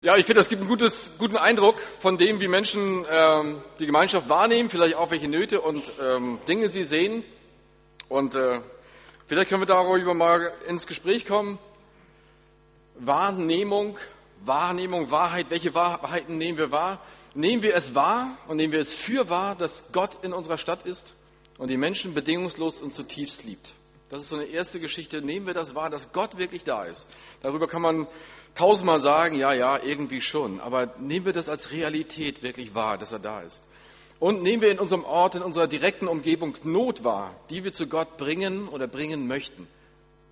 Ja, ich finde, das gibt einen gutes, guten Eindruck von dem, wie Menschen ähm, die Gemeinschaft wahrnehmen, vielleicht auch welche Nöte und ähm, Dinge sie sehen. Und äh, vielleicht können wir darüber mal ins Gespräch kommen. Wahrnehmung, Wahrnehmung, Wahrheit, welche Wahrheiten nehmen wir wahr? Nehmen wir es wahr und nehmen wir es für wahr, dass Gott in unserer Stadt ist und die Menschen bedingungslos und zutiefst liebt? Das ist so eine erste Geschichte. Nehmen wir das wahr, dass Gott wirklich da ist. Darüber kann man tausendmal sagen, ja, ja, irgendwie schon. Aber nehmen wir das als Realität wirklich wahr, dass er da ist. Und nehmen wir in unserem Ort, in unserer direkten Umgebung Not wahr, die wir zu Gott bringen oder bringen möchten.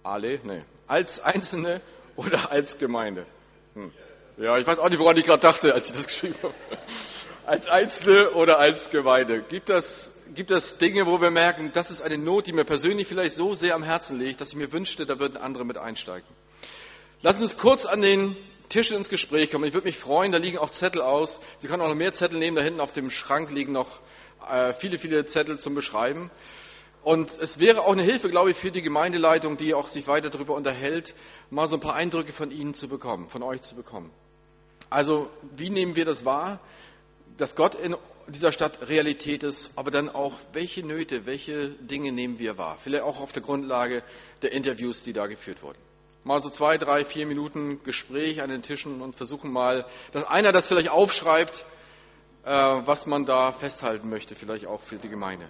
Alle? Nee. Als Einzelne oder als Gemeinde? Hm. Ja, ich weiß auch nicht, woran ich gerade dachte, als ich das geschrieben habe. Als Einzelne oder als Gemeinde. Gibt das gibt es Dinge, wo wir merken, das ist eine Not, die mir persönlich vielleicht so sehr am Herzen liegt, dass ich mir wünschte, da würden andere mit einsteigen. Lassen Sie uns kurz an den Tisch ins Gespräch kommen. Ich würde mich freuen, da liegen auch Zettel aus. Sie können auch noch mehr Zettel nehmen. Da hinten auf dem Schrank liegen noch äh, viele, viele Zettel zum Beschreiben. Und es wäre auch eine Hilfe, glaube ich, für die Gemeindeleitung, die auch sich weiter darüber unterhält, mal so ein paar Eindrücke von Ihnen zu bekommen, von euch zu bekommen. Also, wie nehmen wir das wahr, dass Gott in dieser Stadt Realität ist, aber dann auch, welche Nöte, welche Dinge nehmen wir wahr? Vielleicht auch auf der Grundlage der Interviews, die da geführt wurden. Mal so zwei, drei, vier Minuten Gespräch an den Tischen und versuchen mal, dass einer das vielleicht aufschreibt, äh, was man da festhalten möchte, vielleicht auch für die Gemeinde.